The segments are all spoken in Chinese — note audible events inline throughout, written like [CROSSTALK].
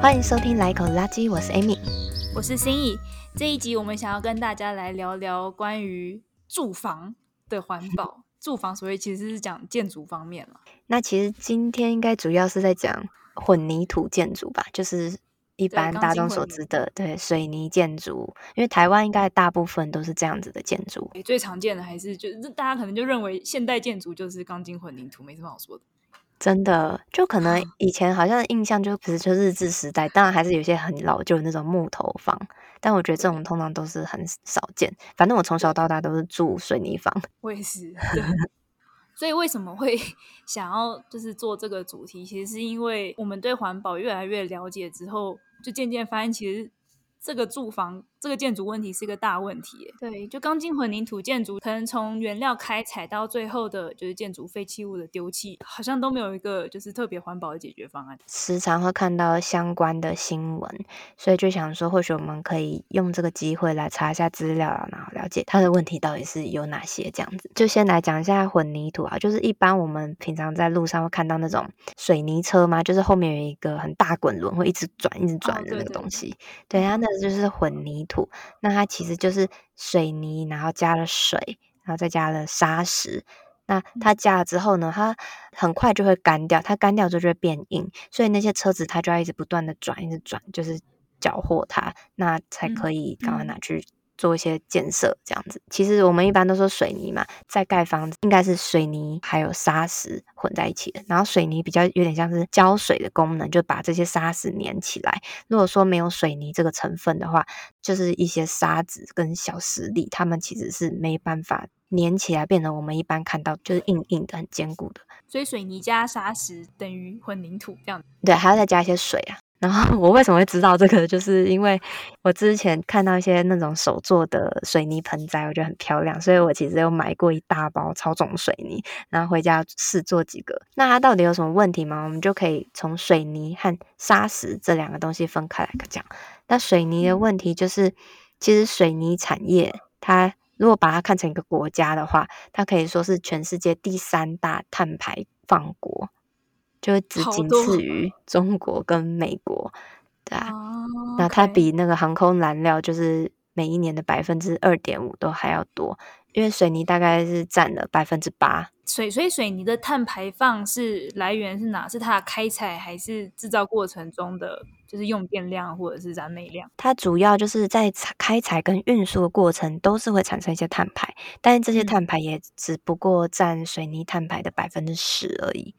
欢迎收听来一口垃圾，我是 Amy，我是心怡。这一集我们想要跟大家来聊聊关于住房的环保。[LAUGHS] 住房所谓其实是讲建筑方面了。那其实今天应该主要是在讲混凝土建筑吧，就是一般大众所知的对，对水泥建筑。因为台湾应该大部分都是这样子的建筑。最常见的还是就是大家可能就认为现代建筑就是钢筋混凝土，没什么好说的。真的，就可能 [LAUGHS] 以前好像印象就不是就日治时代，当然还是有些很老旧的那种木头房，但我觉得这种通常都是很少见。反正我从小到大都是住水泥房，我也是。所以为什么会 [LAUGHS] 想要就是做这个主题？其实是因为我们对环保越来越了解之后，就渐渐发现其实这个住房。这个建筑问题是一个大问题，对，就钢筋混凝土建筑，可能从原料开采到最后的就是建筑废弃物的丢弃，好像都没有一个就是特别环保的解决方案。时常会看到相关的新闻，所以就想说，或许我们可以用这个机会来查一下资料，然后了解它的问题到底是有哪些。这样子，就先来讲一下混凝土啊，就是一般我们平常在路上会看到那种水泥车嘛，就是后面有一个很大滚轮，会一直转、一直转的那个东西，哦、对，它那就是混凝土。那它其实就是水泥，然后加了水，然后再加了砂石。那它加了之后呢，它很快就会干掉，它干掉之后就会变硬，所以那些车子它就要一直不断的转，一直转，就是搅和它，那才可以赶快拿去。做一些建设这样子，其实我们一般都说水泥嘛，在盖房子应该是水泥还有砂石混在一起的，然后水泥比较有点像是胶水的功能，就把这些砂石粘起来。如果说没有水泥这个成分的话，就是一些沙子跟小石粒，它们其实是没办法粘起来，变成我们一般看到就是硬硬的、很坚固的。所以水泥加砂石等于混凝土这样子。对，还要再加一些水啊。然后 [LAUGHS] 我为什么会知道这个？就是因为我之前看到一些那种手做的水泥盆栽，我觉得很漂亮，所以我其实有买过一大包超重水泥，然后回家试做几个。那它到底有什么问题吗？我们就可以从水泥和砂石这两个东西分开来讲。那水泥的问题就是，其实水泥产业它如果把它看成一个国家的话，它可以说是全世界第三大碳排放国。就只仅次于中国跟美国，对啊，那它比那个航空燃料就是每一年的百分之二点五都还要多，因为水泥大概是占了百分之八。水所以水泥的碳排放是来源是哪？是它的开采还是制造过程中的就是用电量或者是燃煤量？它主要就是在开采跟运输的过程都是会产生一些碳排，但是这些碳排也只不过占水泥碳排的百分之十而已。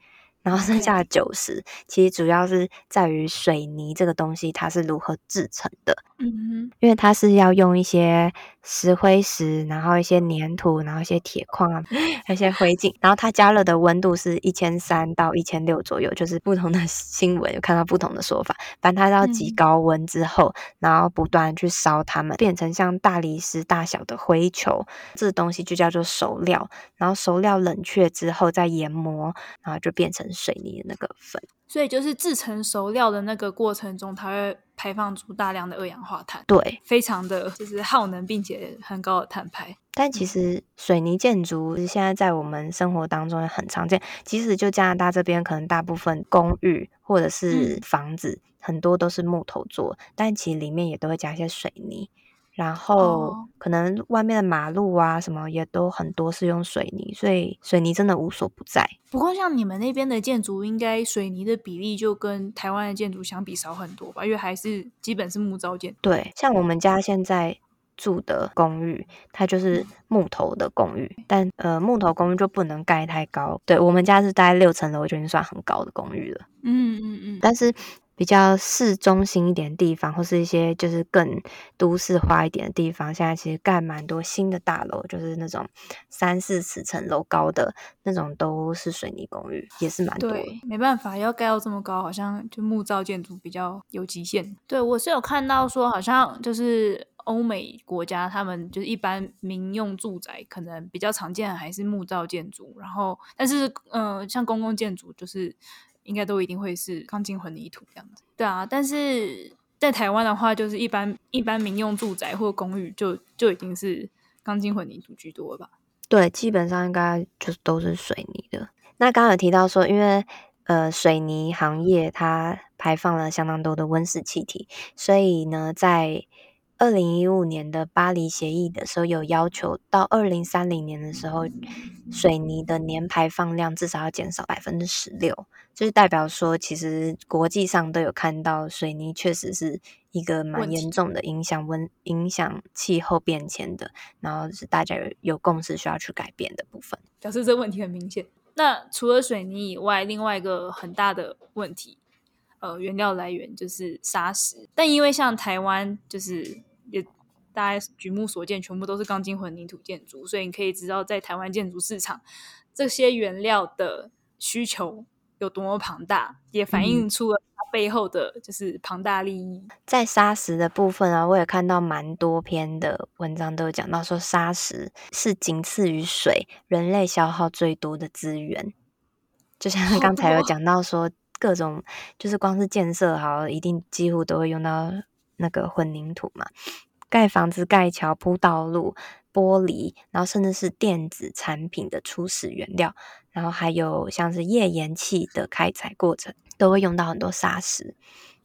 然后剩下的九十，其实主要是在于水泥这个东西它是如何制成的。嗯哼，因为它是要用一些石灰石，然后一些粘土，然后一些铁矿啊，[LAUGHS] 一些灰烬，然后它加热的温度是一千三到一千六左右，就是不同的 [LAUGHS] 新闻有看到不同的说法。反正它到极高温之后，嗯、然后不断去烧它们，变成像大理石大小的灰球，这东西就叫做熟料。然后熟料冷却之后再研磨，然后就变成水泥的那个粉。所以就是制成熟料的那个过程中，它会排放出大量的二氧化碳，对，非常的就是耗能，并且很高的碳排。但其实水泥建筑现在在我们生活当中也很常见，即使就加拿大这边，可能大部分公寓或者是房子，嗯、很多都是木头做，但其实里面也都会加一些水泥。然后可能外面的马路啊什么也都很多是用水泥，所以水泥真的无所不在。不过像你们那边的建筑，应该水泥的比例就跟台湾的建筑相比少很多吧？因为还是基本是木造建筑。对，像我们家现在住的公寓，它就是木头的公寓，但呃木头公寓就不能盖太高。对，我们家是大概六层楼，就已经算很高的公寓了。嗯嗯嗯，但是。比较市中心一点的地方，或是一些就是更都市化一点的地方，现在其实盖蛮多新的大楼，就是那种三四十层楼高的那种，都是水泥公寓，也是蛮多。对，没办法，要盖到这么高，好像就木造建筑比较有极限。对，我是有看到说，好像就是欧美国家，他们就是一般民用住宅可能比较常见的还是木造建筑，然后但是嗯、呃，像公共建筑就是。应该都一定会是钢筋混凝土这样子，对啊。但是在台湾的话，就是一般一般民用住宅或公寓就就已经是钢筋混凝土居多了吧？对，基本上应该就是都是水泥的。那刚刚有提到说，因为呃水泥行业它排放了相当多的温室气体，所以呢，在二零一五年的巴黎协议的时候，有要求到二零三零年的时候，水泥的年排放量至少要减少百分之十六，就是代表说，其实国际上都有看到水泥确实是一个蛮严重的影响温影响气候变迁的，然后是大家有有共识需要去改变的部分。表示这个问题很明显。那除了水泥以外，另外一个很大的问题，呃，原料来源就是砂石，但因为像台湾就是。也大家举目所见，全部都是钢筋混凝土建筑，所以你可以知道，在台湾建筑市场，这些原料的需求有多么庞大，也反映出了它背后的就是庞大利益。嗯、在砂石的部分啊，我也看到蛮多篇的文章都有讲到说，砂石是仅次于水，人类消耗最多的资源。就像 [LAUGHS] 刚才有讲到说，各种就是光是建设好，一定几乎都会用到。那个混凝土嘛，盖房子、盖桥、铺道路、玻璃，然后甚至是电子产品的初始原料，然后还有像是页岩气的开采过程，都会用到很多砂石。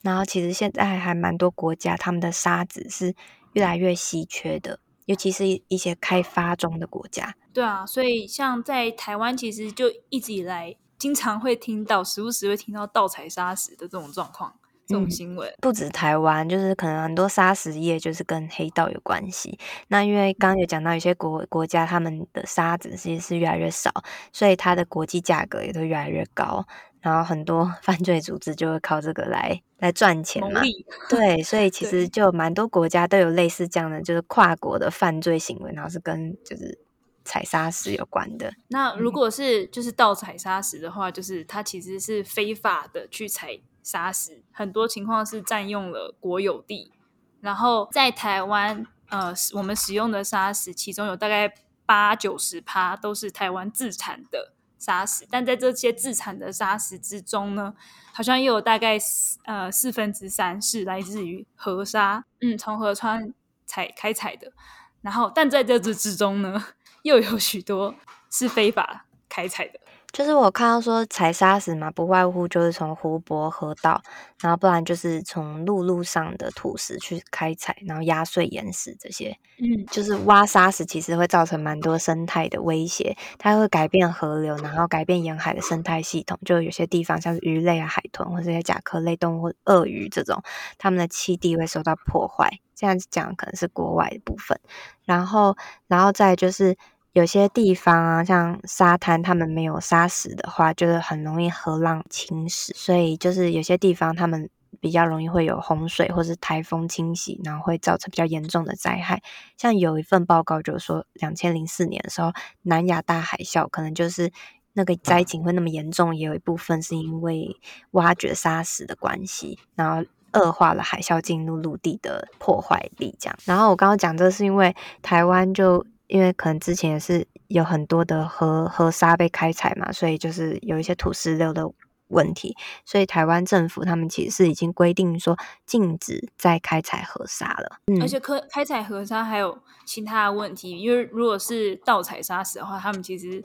然后其实现在还蛮多国家，他们的沙子是越来越稀缺的，尤其是一些开发中的国家。对啊，所以像在台湾，其实就一直以来经常会听到，时不时会听到盗采砂石的这种状况。这种行为、嗯、不止台湾，就是可能很多砂石业就是跟黑道有关系。那因为刚刚有讲到，有些国国家他们的沙子其实是越来越少，所以它的国际价格也都越来越高。然后很多 [LAUGHS] 犯罪组织就会靠这个来来赚钱嘛。对，所以其实就蛮多国家都有类似这样的，就是跨国的犯罪行为，然后是跟就是采砂石有关的。那如果是就是盗采砂石的话，就是它其实是非法的去采。砂石很多情况是占用了国有地，然后在台湾，呃，我们使用的砂石，其中有大概八九十趴都是台湾自产的砂石，但在这些自产的砂石之中呢，好像又有大概呃四分之三是来自于河沙，嗯，从河川采开采的，然后但在这之之中呢，[LAUGHS] 又有许多是非法开采的。就是我看到说采砂石嘛，不外乎就是从湖泊、河道，然后不然就是从陆路上的土石去开采，然后压碎岩石这些。嗯，就是挖砂石其实会造成蛮多生态的威胁，它会改变河流，然后改变沿海的生态系统。就有些地方像是鱼类啊、海豚或者一些甲壳类动物、鳄鱼这种，它们的栖地会受到破坏。这样子讲可能是国外的部分，然后，然后再就是。有些地方啊，像沙滩，他们没有沙石的话，就是很容易河浪侵蚀，所以就是有些地方他们比较容易会有洪水或是台风侵袭，然后会造成比较严重的灾害。像有一份报告就是说，两千零四年的时候，南亚大海啸可能就是那个灾情会那么严重，也有一部分是因为挖掘沙石的关系，然后恶化了海啸进入陆地的破坏力。这样，然后我刚刚讲这是因为台湾就。因为可能之前也是有很多的河河沙被开采嘛，所以就是有一些土石流的问题，所以台湾政府他们其实是已经规定说禁止再开采河沙了。嗯，而且开开采河沙还有其他的问题，因为如果是盗采砂石的话，他们其实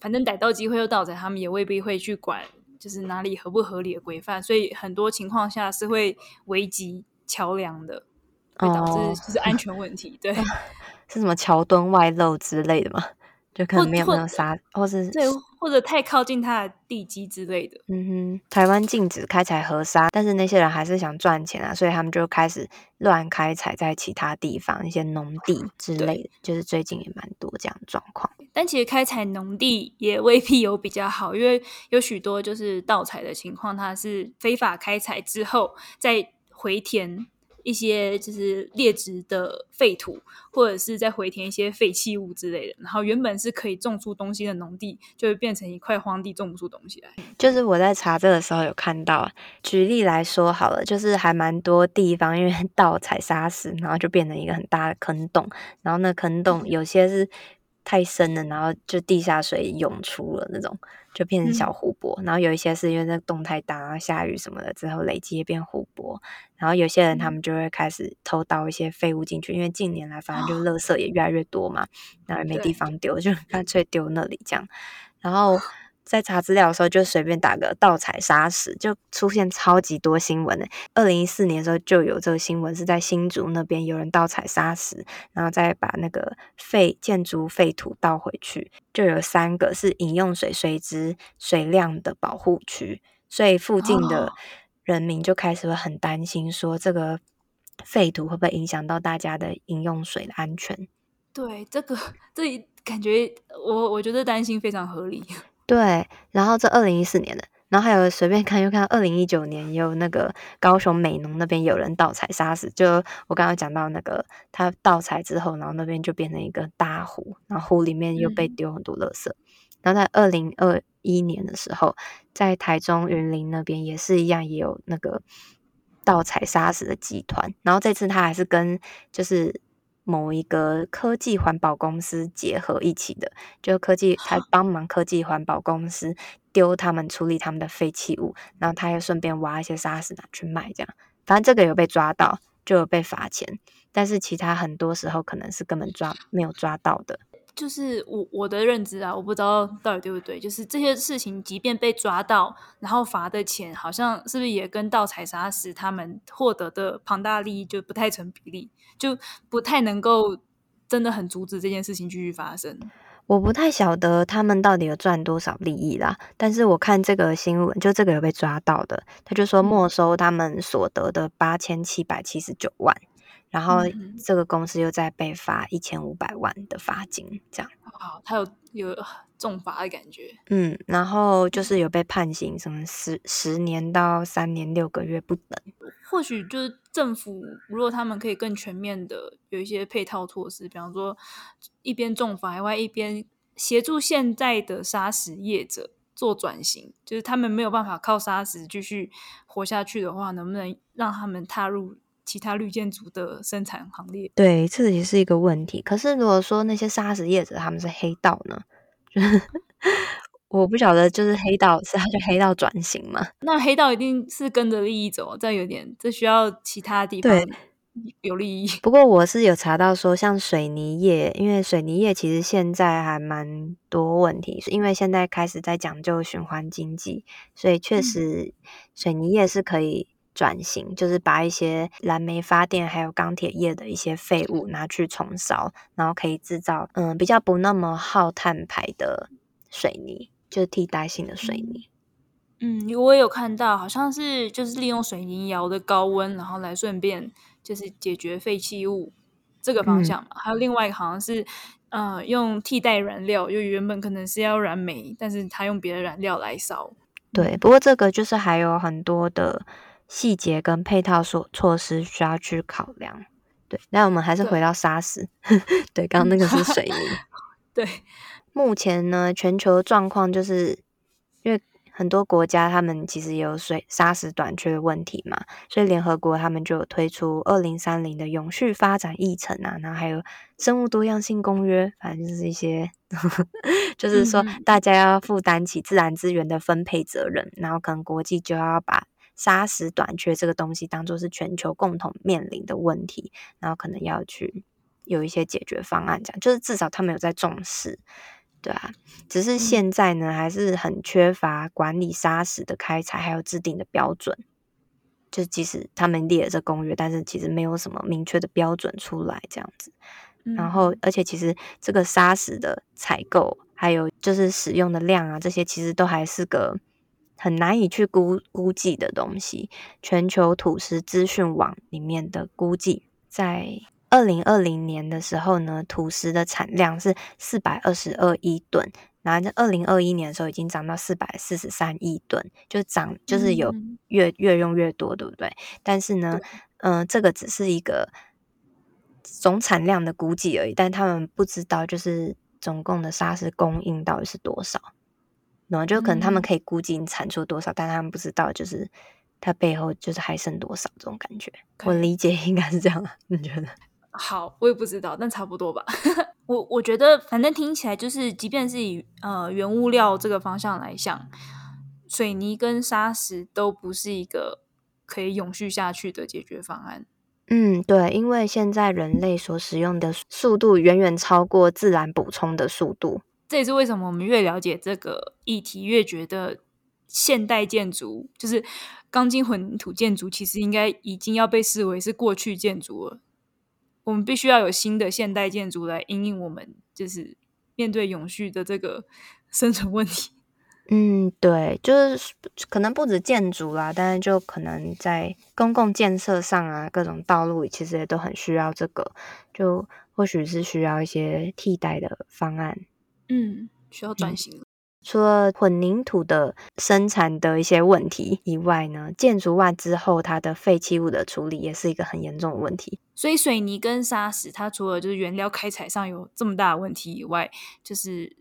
反正逮到机会又盗采，他们也未必会去管，就是哪里合不合理的规范，所以很多情况下是会危及桥梁的，会导致就是安全问题。哦、对。[LAUGHS] 是什么桥墩外露之类的吗？就可能没有没有沙，或是对，或者太靠近它的地基之类的。嗯哼，台湾禁止开采河沙，但是那些人还是想赚钱啊，所以他们就开始乱开采在其他地方一些农地 [LAUGHS] 之类的。就是最近也蛮多这样的状况。但其实开采农地也未必有比较好，因为有许多就是盗采的情况，它是非法开采之后再回填。一些就是劣质的废土，或者是在回填一些废弃物之类的，然后原本是可以种出东西的农地，就会变成一块荒地，种不出东西来。就是我在查这个时候有看到，举例来说好了，就是还蛮多地方因为 [LAUGHS] 盗采砂石，然后就变成一个很大的坑洞，然后那坑洞有些是太深了，然后就地下水涌出了那种，就变成小湖泊。嗯、然后有一些是因为那个洞太大，下雨什么的之后累积变湖泊。然后有些人他们就会开始偷倒一些废物进去，因为近年来反正就垃圾也越来越多嘛，然后也没地方丢，就干脆丢那里这样。然后。在查资料的时候，就随便打个盗采砂石，就出现超级多新闻的。二零一四年的时候就有这个新闻，是在新竹那边有人盗采砂石，然后再把那个废建筑废土倒回去，就有三个是饮用水水质水量的保护区，所以附近的人民就开始会很担心，说这个废土会不会影响到大家的饮用水的安全？对，这个这感觉我我觉得担心非常合理。对，然后这二零一四年的，然后还有随便看又看到二零一九年也有那个高雄美浓那边有人盗采砂石，就我刚刚讲到那个他盗采之后，然后那边就变成一个大湖，然后湖里面又被丢很多垃圾。嗯、然后在二零二一年的时候，在台中云林那边也是一样，也有那个盗采砂石的集团，然后这次他还是跟就是。某一个科技环保公司结合一起的，就科技他帮忙科技环保公司丢他们处理他们的废弃物，然后他又顺便挖一些沙石拿去卖，这样，反正这个有被抓到，就有被罚钱，但是其他很多时候可能是根本抓没有抓到的。就是我我的认知啊，我不知道到底对不对。就是这些事情，即便被抓到，然后罚的钱，好像是不是也跟盗采砂石他们获得的庞大利益就不太成比例，就不太能够真的很阻止这件事情继续发生。我不太晓得他们到底有赚多少利益啦，但是我看这个新闻，就这个有被抓到的，他就说没收他们所得的八千七百七十九万。然后这个公司又在被罚一千五百万的罚金，这样。好，他有有 [SIGHS] 重罚的感觉。嗯，然后就是有被判刑，什么十十年到三年六个月不等。或许就是政府，如果他们可以更全面的有一些配套措施，比方说一边重罚，另外一边协助现在的砂石业者做转型，就是他们没有办法靠砂石继续活下去的话，能不能让他们踏入？其他绿建筑的生产行列，对，这也是一个问题。可是如果说那些砂石业者他们是黑道呢？就 [LAUGHS] 是我不晓得，就是黑道是他就黑道转型嘛？那黑道一定是跟着利益走，这有点这需要其他地方有利益。不过我是有查到说，像水泥业，因为水泥业其实现在还蛮多问题，是因为现在开始在讲究循环经济，所以确实水泥业是可以。转型就是把一些燃煤发电还有钢铁业的一些废物拿去重烧，然后可以制造嗯比较不那么耗碳排的水泥，就是替代性的水泥。嗯，我也有看到，好像是就是利用水泥窑的高温，然后来顺便就是解决废弃物这个方向嘛。嗯、还有另外一个好像是呃用替代燃料，就原本可能是要燃煤，但是他用别的燃料来烧。对，不过这个就是还有很多的。细节跟配套措措施需要去考量，对。那我们还是回到沙石，[LAUGHS] 对，刚刚那个是 [LAUGHS] 水泥。[LAUGHS] 对，目前呢，全球状况就是因为很多国家他们其实有水沙石短缺的问题嘛，所以联合国他们就有推出二零三零的永续发展议程啊，然后还有生物多样性公约，反正就是一些，就是说大家要负担起自然资源的分配责任，然后可能国际就要把。砂石短缺这个东西当做是全球共同面临的问题，然后可能要去有一些解决方案，这样就是至少他们有在重视，对啊。只是现在呢，还是很缺乏管理砂石的开采还有制定的标准，就即使他们列了这公约，但是其实没有什么明确的标准出来这样子。然后，而且其实这个砂石的采购还有就是使用的量啊，这些其实都还是个。很难以去估估计的东西。全球土石资讯网里面的估计，在二零二零年的时候呢，土石的产量是四百二十二亿吨，然后在二零二一年的时候已经涨到四百四十三亿吨，就涨就是有越越用越多，对不对？但是呢，嗯、呃，这个只是一个总产量的估计而已，但他们不知道就是总共的砂石供应到底是多少。然后就可能他们可以估计你产出多少，嗯、但他们不知道，就是它背后就是还剩多少这种感觉。我理解应该是这样，你觉得？[LAUGHS] 好，我也不知道，但差不多吧。[LAUGHS] 我我觉得，反正听起来就是，即便是以呃原物料这个方向来想，水泥跟砂石都不是一个可以永续下去的解决方案。嗯，对，因为现在人类所使用的速度远远超过自然补充的速度。这也是为什么我们越了解这个议题，越觉得现代建筑就是钢筋混凝土建筑，其实应该已经要被视为是过去建筑了。我们必须要有新的现代建筑来因应我们就是面对永续的这个生存问题。嗯，对，就是可能不止建筑啦，但是就可能在公共建设上啊，各种道路其实也都很需要这个，就或许是需要一些替代的方案。嗯，需要转型。嗯除了混凝土的生产的一些问题以外呢，建筑完之后它的废弃物的处理也是一个很严重的问题。所以水泥跟砂石，它除了就是原料开采上有这么大的问题以外，就是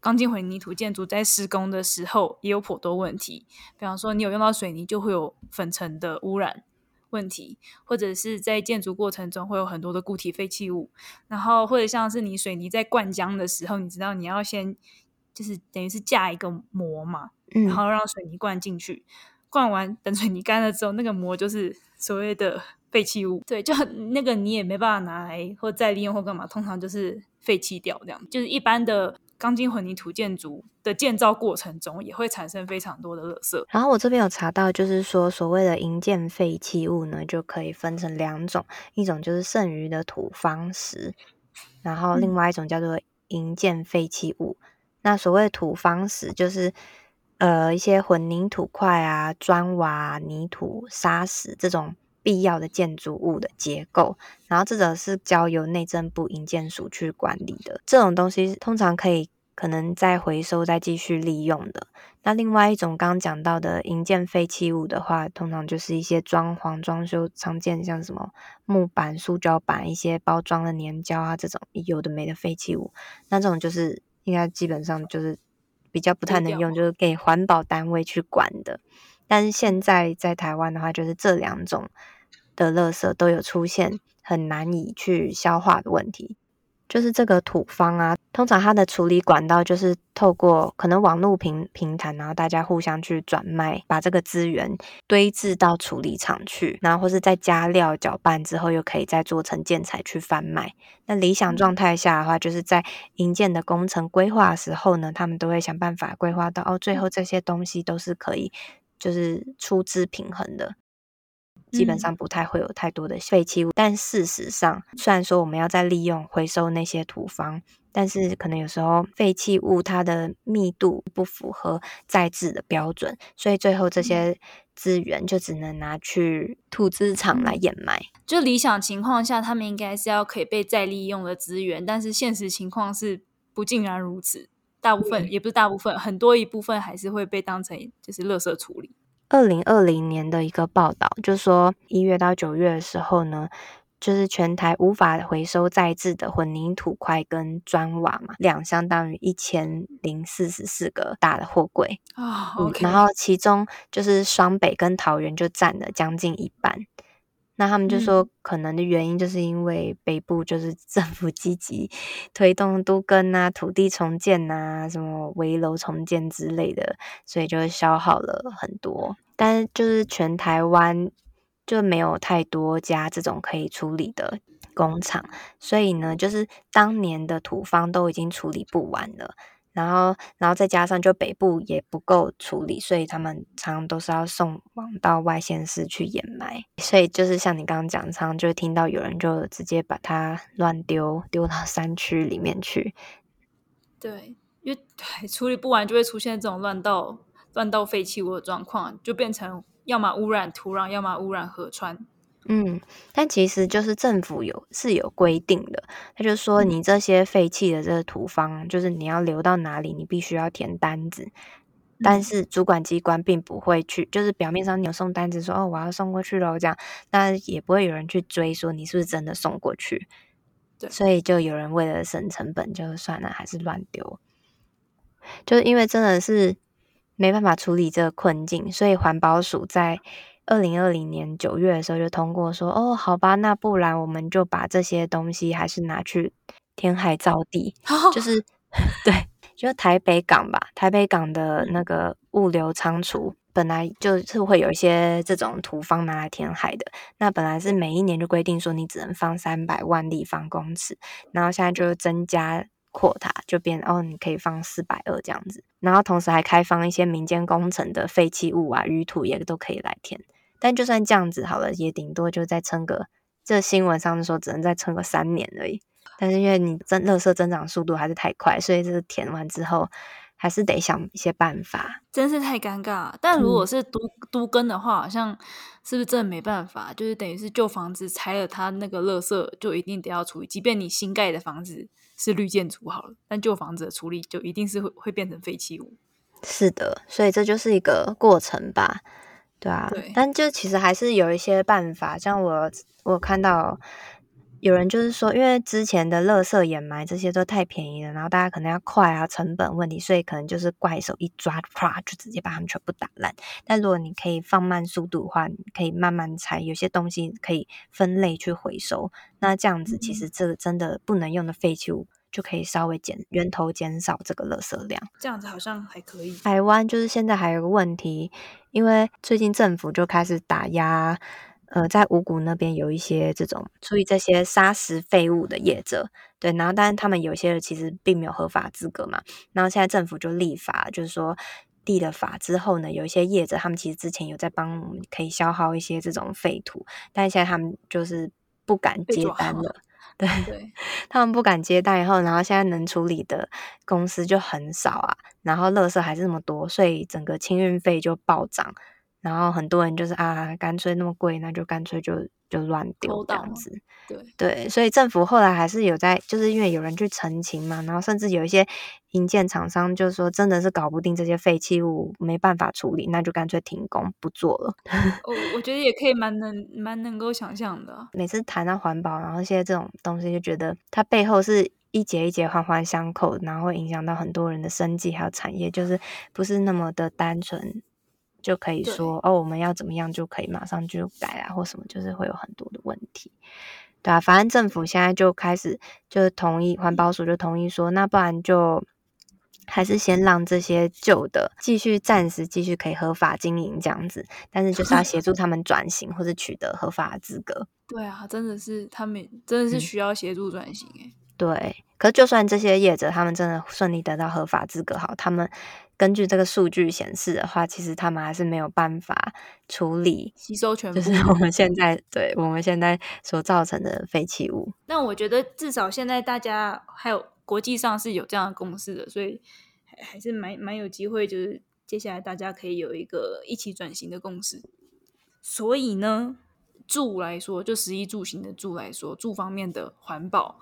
钢筋混凝土建筑在施工的时候也有颇多问题。比方说，你有用到水泥，就会有粉尘的污染问题，或者是在建筑过程中会有很多的固体废弃物，然后或者像是你水泥在灌浆的时候，你知道你要先。就是等于是架一个膜嘛，然后让水泥灌进去，嗯、灌完等水泥干了之后，那个膜就是所谓的废弃物。对，就那个你也没办法拿来或再利用或干嘛，通常就是废弃掉这样。就是一般的钢筋混凝土建筑的建造过程中，也会产生非常多的垃圾。然后我这边有查到，就是说所谓的营建废弃物呢，就可以分成两种，一种就是剩余的土方石，然后另外一种叫做营建废弃物。嗯那所谓土方石，就是呃一些混凝土块啊、砖瓦、泥土、砂石这种必要的建筑物的结构，然后这种是交由内政部营建署去管理的。这种东西通常可以可能再回收、再继续利用的。那另外一种刚刚讲到的营建废弃物的话，通常就是一些装潢、装修常见，像什么木板、塑胶板、一些包装的粘胶啊，这种有的没的废弃物，那这种就是。应该基本上就是比较不太能用，就是给环保单位去管的。但是现在在台湾的话，就是这两种的垃圾都有出现很难以去消化的问题。就是这个土方啊，通常它的处理管道就是透过可能网络平平台，然后大家互相去转卖，把这个资源堆置到处理厂去，然后或是再加料搅拌之后，又可以再做成建材去贩卖。那理想状态下的话，就是在营建的工程规划时候呢，他们都会想办法规划到哦，最后这些东西都是可以就是出资平衡的。基本上不太会有太多的废弃物，嗯，但事实上，虽然说我们要再利用回收那些土方，但是可能有时候废弃物它的密度不符合再制的标准，所以最后这些资源就只能拿去土资厂来掩埋。就理想情况下，他们应该是要可以被再利用的资源，但是现实情况是不尽然如此，大部分也不是大部分，很多一部分还是会被当成就是垃圾处理。二零二零年的一个报道，就说一月到九月的时候呢，就是全台无法回收再制的混凝土块跟砖瓦嘛，两相当于一千零四十四个大的货柜啊。Oh, okay. 然后其中就是双北跟桃园就占了将近一半。那他们就说，可能的原因就是因为北部就是 [LAUGHS] 政府积极推动都更啊、土地重建啊、什么危楼重建之类的，所以就消耗了很多。但是就是全台湾就没有太多家这种可以处理的工厂，所以呢，就是当年的土方都已经处理不完了。然后，然后再加上就北部也不够处理，所以他们常常都是要送往到外县市去掩埋。所以就是像你刚刚讲，常常就会听到有人就直接把它乱丢，丢到山区里面去。对，因为处理不完就会出现这种乱倒、乱倒废弃物的状况，就变成要么污染土壤，要么污染河川。嗯，但其实就是政府有是有规定的，他就说你这些废弃的这个土方，嗯，就是你要留到哪里，你必须要填单子。但是主管机关并不会去，就是表面上你有送单子说哦，我要送过去喽这样，那也不会有人去追说你是不是真的送过去。对，所以就有人为了省成本，就算了，还是乱丢。就是因为真的是没办法处理这个困境，所以环保署在。二零二零年九月的时候就通过说，哦，好吧，那不然我们就把这些东西还是拿去填海造地，就是 [LAUGHS] 对，就台北港吧，台北港的那个物流仓储本来就是会有一些这种土方拿来填海的，那本来是每一年就规定说你只能放三百万立方公尺，然后现在就增加。扩塔就变哦，你可以放四百二这样子，然后同时还开放一些民间工程的废弃物啊、淤土也都可以来填。但就算这样子好了，也顶多就再撑个，这新闻上说只能再撑个三年而已。但是因为你增垃圾增长速度还是太快，所以这个填完之后。还是得想一些办法，真是太尴尬。但如果是都都更的话，好像是不是真的没办法？就是等于是旧房子拆了，它那个垃圾就一定得要处理。即便你新盖的房子是绿建筑好了，但旧房子的处理就一定是会会变成废弃物。是的，所以这就是一个过程吧，对啊。对。但就其实还是有一些办法，像我我看到。有人就是说，因为之前的垃圾掩埋这些都太便宜了，然后大家可能要快啊，成本问题，所以可能就是怪手一抓，啪就直接把它们全部打烂。但如果你可以放慢速度的话，你可以慢慢拆，有些东西可以分类去回收。那这样子，其实这个真的不能用的废弃物就可以稍微减源头减少这个垃圾量。这样子好像还可以。台湾就是现在还有个问题，因为最近政府就开始打压。呃，在五谷那边有一些这种处理这些砂石废物的业者，对，然后但是他们有些人其实并没有合法资格嘛，然后现在政府就立法，就是说立了法之后呢，有一些业者他们其实之前有在帮我们可以消耗一些这种废土，但是现在他们就是不敢接单了，对，对 [LAUGHS] 他们不敢接单以后，然后现在能处理的公司就很少啊，然后垃圾还是那么多，所以整个清运费就暴涨。然后很多人就是啊，干脆那么贵，那就干脆就就乱丢这样子。对对，所以政府后来还是有在，就是因为有人去澄清嘛，然后甚至有一些营建厂商就是说，真的是搞不定这些废弃物，没办法处理，那就干脆停工不做了。我 [LAUGHS] 我觉得也可以蛮能蛮能够想象的。每次谈到环保，然后现在这种东西，就觉得它背后是一节一节环环相扣，然后会影响到很多人的生计还有产业，就是不是那么的单纯。就可以说哦，我们要怎么样就可以马上就改啊，或什么，就是会有很多的问题，对啊，反正政府现在就开始就同意，环保署就同意说，那不然就还是先让这些旧的继续暂时继续可以合法经营这样子，但是就是要协助他们转型或者取得合法的资格。对啊，真的是他们真的是需要协助转型诶。对，可是就算这些业者他们真的顺利得到合法资格，好，他们根据这个数据显示的话，其实他们还是没有办法处理吸收全部，就是我们现在对我们现在所造成的废弃物。那我觉得至少现在大家还有国际上是有这样的共识的，所以还还是蛮蛮有机会，就是接下来大家可以有一个一起转型的共识。所以呢，住来说，就食衣住行的住来说，住方面的环保。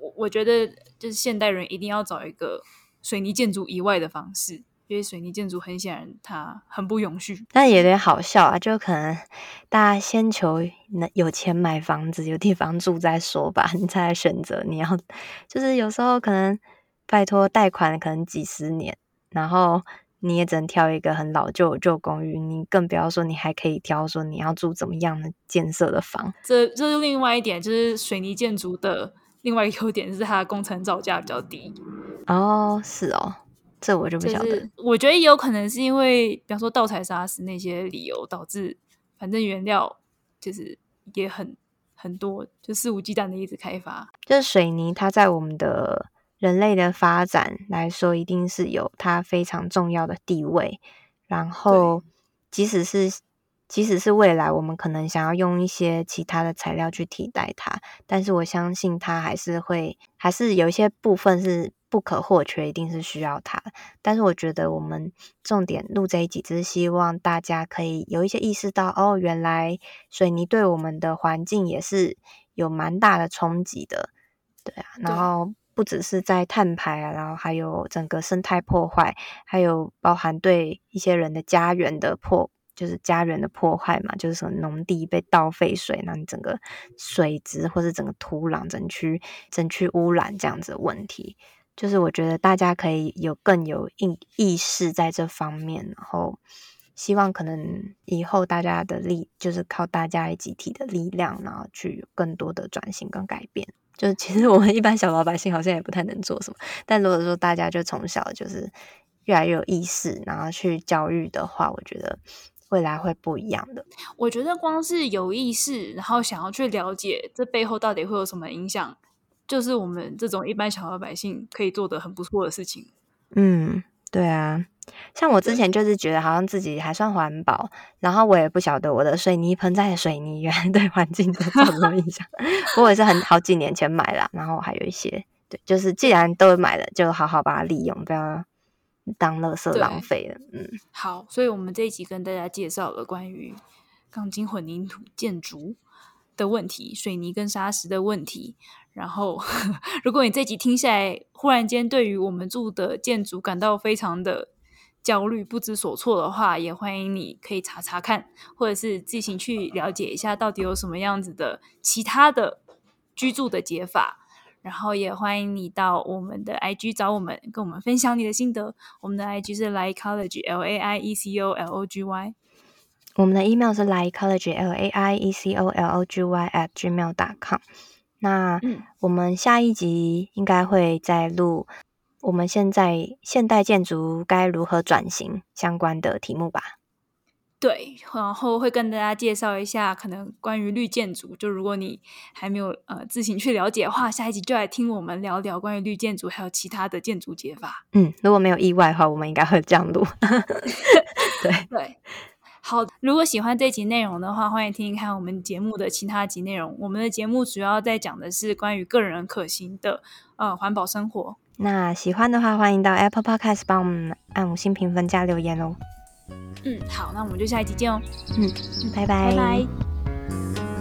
我我觉得就是现代人一定要找一个水泥建筑以外的方式，因为水泥建筑很显然它很不永续。但也有点好笑啊，就可能大家先求能有钱买房子、有地方住再说吧，你再来选择你要。就是有时候可能拜托贷款可能几十年，然后你也只能挑一个很老旧旧公寓，你更不要说你还可以挑说你要住怎么样的建设的房。这这是另外一点，就是水泥建筑的。另外一个优点是它的工程造价比较低哦，是哦，这我就不晓得。就是、我觉得也有可能是因为，比方说盗采砂石那些理由导致，反正原料就是也很很多，就肆无忌惮的一直开发。就是水泥，它在我们的人类的发展来说，一定是有它非常重要的地位。然后，即使是。即使是未来我们可能想要用一些其他的材料去替代它，但是我相信它还是会，还是有一些部分是不可或缺，一定是需要它。但是我觉得我们重点录这一集，只是希望大家可以有一些意识到，哦，原来水泥对我们的环境也是有蛮大的冲击的，对啊。然后不只是在碳排啊，然后还有整个生态破坏，还有包含对一些人的家园的破。就是家园的破坏嘛，就是什么农地被盗废水，那你整个水质或是整个土壤整区整区污染这样子的问题，就是我觉得大家可以有更有意意识在这方面，然后希望可能以后大家的力，就是靠大家集体的力量，然后去更多的转型跟改变。就是其实我们一般小老百姓好像也不太能做什么，但如果说大家就从小就是越来越有意识，然后去教育的话，我觉得未来会不一样的。我觉得光是有意识，然后想要去了解这背后到底会有什么影响，就是我们这种一般小老百姓可以做的很不错的事情。嗯，对啊。像我之前就是觉得好像自己还算环保，然后我也不晓得我的水泥盆栽的水泥原来 [LAUGHS] 对环境的造成影响。[LAUGHS] 不过也是很好几年前买了，然后还有一些对，就是既然都买了，就好好把它利用，不要当垃圾浪费了。嗯，好，所以我们这一集跟大家介绍了关于钢筋混凝土建筑的问题，水泥跟砂石的问题。然后，[LAUGHS] 如果你这集听下来，忽然间对于我们住的建筑感到非常的焦虑、不知所措的话，也欢迎你可以查查看，或者是自行去了解一下，到底有什么样子的其他的居住的解法。然后也欢迎你到我们的 IG 找我们，跟我们分享你的心得。我们的 IG 是 Laiecology L A I E C O L O G Y，我们的 email 是 Laiecology L A I E C O L O G Y at gmail.com。那我们下一集应该会再录。我们现在现代建筑该如何转型相关的题目吧？对，然后会跟大家介绍一下可能关于绿建筑。就如果你还没有呃自行去了解的话，下一集就来听我们聊聊关于绿建筑还有其他的建筑解法。嗯，如果没有意外的话，我们应该会这样录。对 [LAUGHS] 对。[LAUGHS] 好，如果喜欢这集内容的话，欢迎听听看我们节目的其他集内容。我们的节目主要在讲的是关于个人可行的呃环保生活。那喜欢的话，欢迎到 Apple Podcast 帮我们按五星评分加留言哦。嗯，好，那我们就下一集见哦。嗯，拜拜。拜拜。